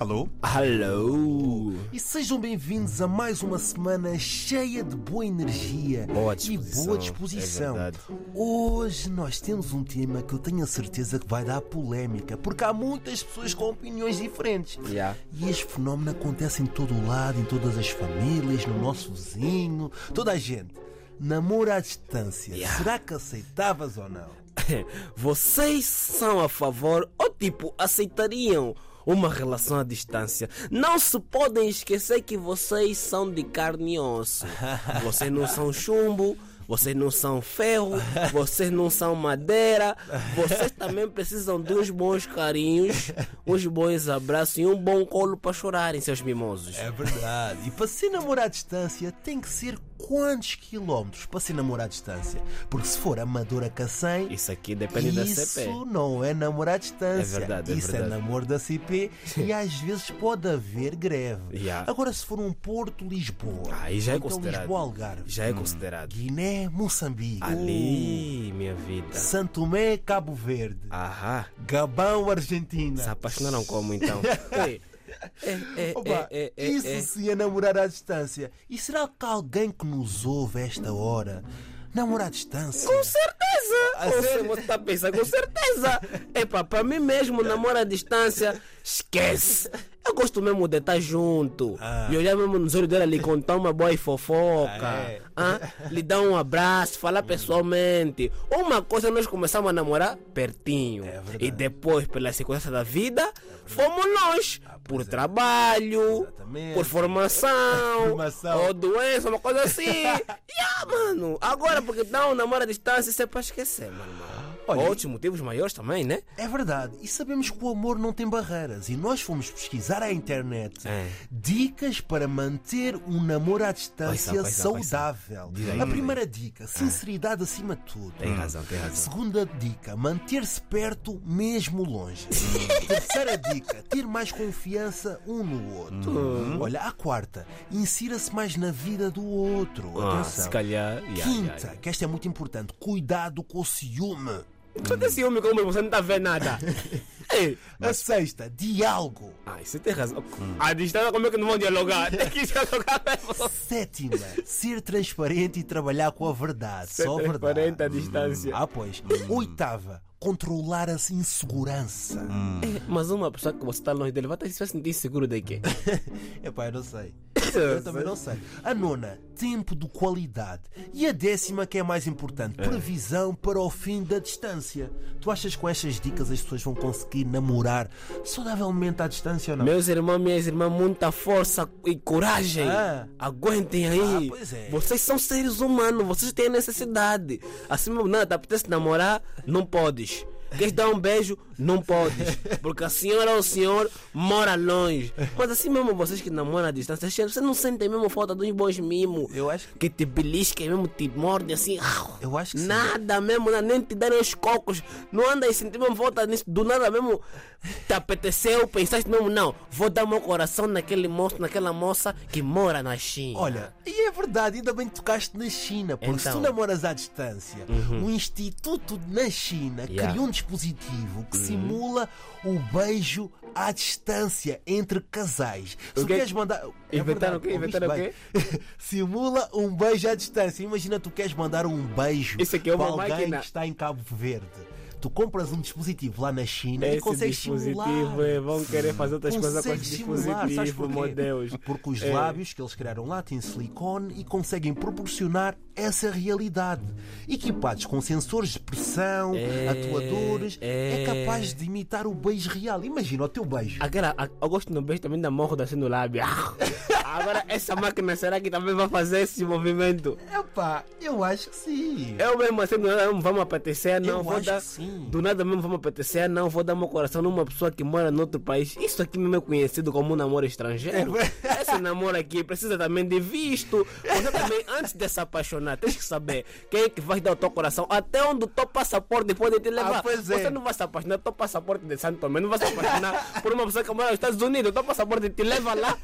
Alô? Alô! E sejam bem-vindos a mais uma semana cheia de boa energia Boa e boa disposição. é. Hoje nós temos um tema que eu tenho a certeza que vai dar polémica, porque há muitas pessoas com opiniões diferentes. Yeah. E este fenómeno acontece em todo o lado, em todas as famílias, no nosso vizinho, toda a gente. Namoro à distância, Yeah. será que aceitavas ou não? Vocês são a favor ou tipo aceitariam uma relação à distância? Não se podem esquecer que vocês são de carne e osso. Vocês não são chumbo. Vocês não são ferro, vocês não são madeira, vocês também precisam de uns bons carinhos, uns bons abraços e um bom colo para chorarem, seus mimosos. É verdade. E para se namorar à distância tem que ser quantos quilómetros para se namorar à distância? Porque se for amador a Cacém, Isso aqui depende da isso CP. não é namorar à distância. É verdade, é Isso verdade. é namoro da CP e às vezes pode haver greve. Yeah. Agora, se for um Porto Lisboa, Aí já é então considerado. Lisboa Algarve, Já é considerado. Guiné, Moçambique, Ali, minha vida. Santo Tomé, Cabo Verde, Ahá. Gabão, Argentina. Se apaixonaram como então? É, é, Opa, é, é, isso é. se é namorar à distância. E será que alguém que nos ouve a esta hora namora à distância? Com certeza! A Você tá pensando, com certeza! Epá, para mim mesmo, namoro à distância, esquece! Eu gosto mesmo de estar junto Ah. e olhar mesmo nos olhos dela, lhe contar uma boa fofoca, Ah, é. ah, lhe dar um abraço, falar pessoalmente. Uma coisa nós começamos a namorar pertinho É e depois, pela sequência da vida, fomos nós por pois é. trabalho, Exatamente. por formação, Formação. ou doença, uma coisa assim. yeah, mano. Agora, porque dá um namoro à distância, isso é para esquecer, mano. Olha, Outros motivos maiores também, né? É verdade, e sabemos que o amor não tem barreiras. E nós fomos pesquisar à internet É. dicas para manter um namoro à distância pois pois saudável. A primeira dica, sinceridade acima de tudo. Tem razão, tem razão. Segunda dica, manter-se perto mesmo longe. Terceira dica, ter mais confiança um no outro. Uhum. Olha, a quarta, insira-se mais na vida do outro. Ah, Atenção. se calhar. Yeah, Quinta, yeah, yeah. que esta é muito importante, cuidado com o ciúme. Só tem ciúme como você não tá vendo nada. Ei, A sexta, diálogo. ah, você tem razão. A distância, como é que não vão dialogar? Tem que dialogar mesmo. Sétima, ser transparente e trabalhar com a verdade. Ser Só a transparente verdade. à distância. Ah, pois. Oitava, controlar a insegurança. É, Mas uma pessoa que você está longe dele vai estar- se sentir seguro de quê? Epá, eu não sei. Eu também não sei. A nona, tempo de qualidade. E a décima, que é a mais importante, previsão para o fim da distância. Tu achas que com estas dicas as pessoas vão conseguir namorar saudavelmente à distância ou não? Meus irmãos, minhas irmãs, muita força e coragem. Ah. Aguentem aí. Ah, pois é. Vocês são seres humanos, vocês têm necessidade. Assim mesmo, nada, apetece namorar, não podes. Queres dar um beijo? Não podes. Porque a senhora ou o senhor mora longe. Mas assim mesmo, vocês que namoram à distância, vocês não sentem mesmo falta dos bons mimos. Eu acho que. Que te belisquem mesmo, te mordem assim. Eu acho que sim. Nada mesmo, nada, nem te darem os cocos. Não anda e sentir mesmo volta nisso. Do nada mesmo te apeteceu, pensaste mesmo, não, vou dar meu coração naquele moço, naquela moça que mora na China. Olha, e é verdade, ainda bem que tocaste na China, porque se tu Então. namoras à distância, um instituto na China Yeah. criou um dispositivo que simula o beijo à distância entre casais. Se O tu quê? queres mandar. É Inventaram o quê? Inventaram o bem? simula um beijo à distância. Imagina tu queres mandar um beijo Isso aqui é uma para alguém máquina. que está em Cabo Verde. Tu compras um dispositivo lá na China e Esse consegues dispositivo, simular. é, vão querer fazer outras coisas com Consegues esse simular, dispositivo, meu Deus. Porque os É. lábios que eles criaram lá têm silicone e conseguem proporcionar essa realidade. Equipados com sensores de pressão, É, atuadores, é. é. capaz de imitar o beijo real. Imagina o teu beijo. Aquela, a- eu gosto no beijo também da morro assim no lábio. Agora, essa máquina será que também vai fazer esse movimento? Epá, eu acho que sim. Eu mesmo assim, não vamos apetecer, não Eu vou acho dar. que sim. Do nada mesmo vamos apetecer, não vou dar meu coração numa pessoa que mora noutro país. Isso aqui mesmo é conhecido como um namoro estrangeiro. É Esse namoro aqui precisa também de visto. Você também, antes de se apaixonar, tens que saber quem é que vai dar o teu coração, até onde o teu passaporte pode te levar. Ah, pois é. Você não vai se apaixonar, teu passaporte de Santo Tomé, não vai se apaixonar por uma pessoa que mora nos Estados Unidos, o teu passaporte te leva lá.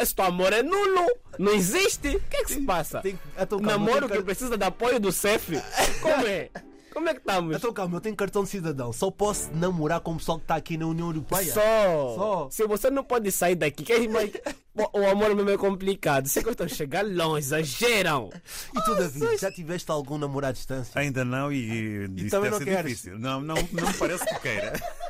Esse teu amor é nulo, não existe. O que é que se passa? tem- então calma, namoro que- que precisa de apoio do CEF. Como é? Como é que estamos? Então calma, eu tenho cartão de cidadão. Só posso namorar com o pessoal que está aqui na União Europeia. Só. Só. Se você não pode sair daqui, que é mais... o amor mesmo é complicado. Você gostam de chegar longe, exageram. E tu, David, já tiveste algum namoro à distância? Ainda não e, e isso também deve não ser queres? difícil. Não, não, não me parece que queira.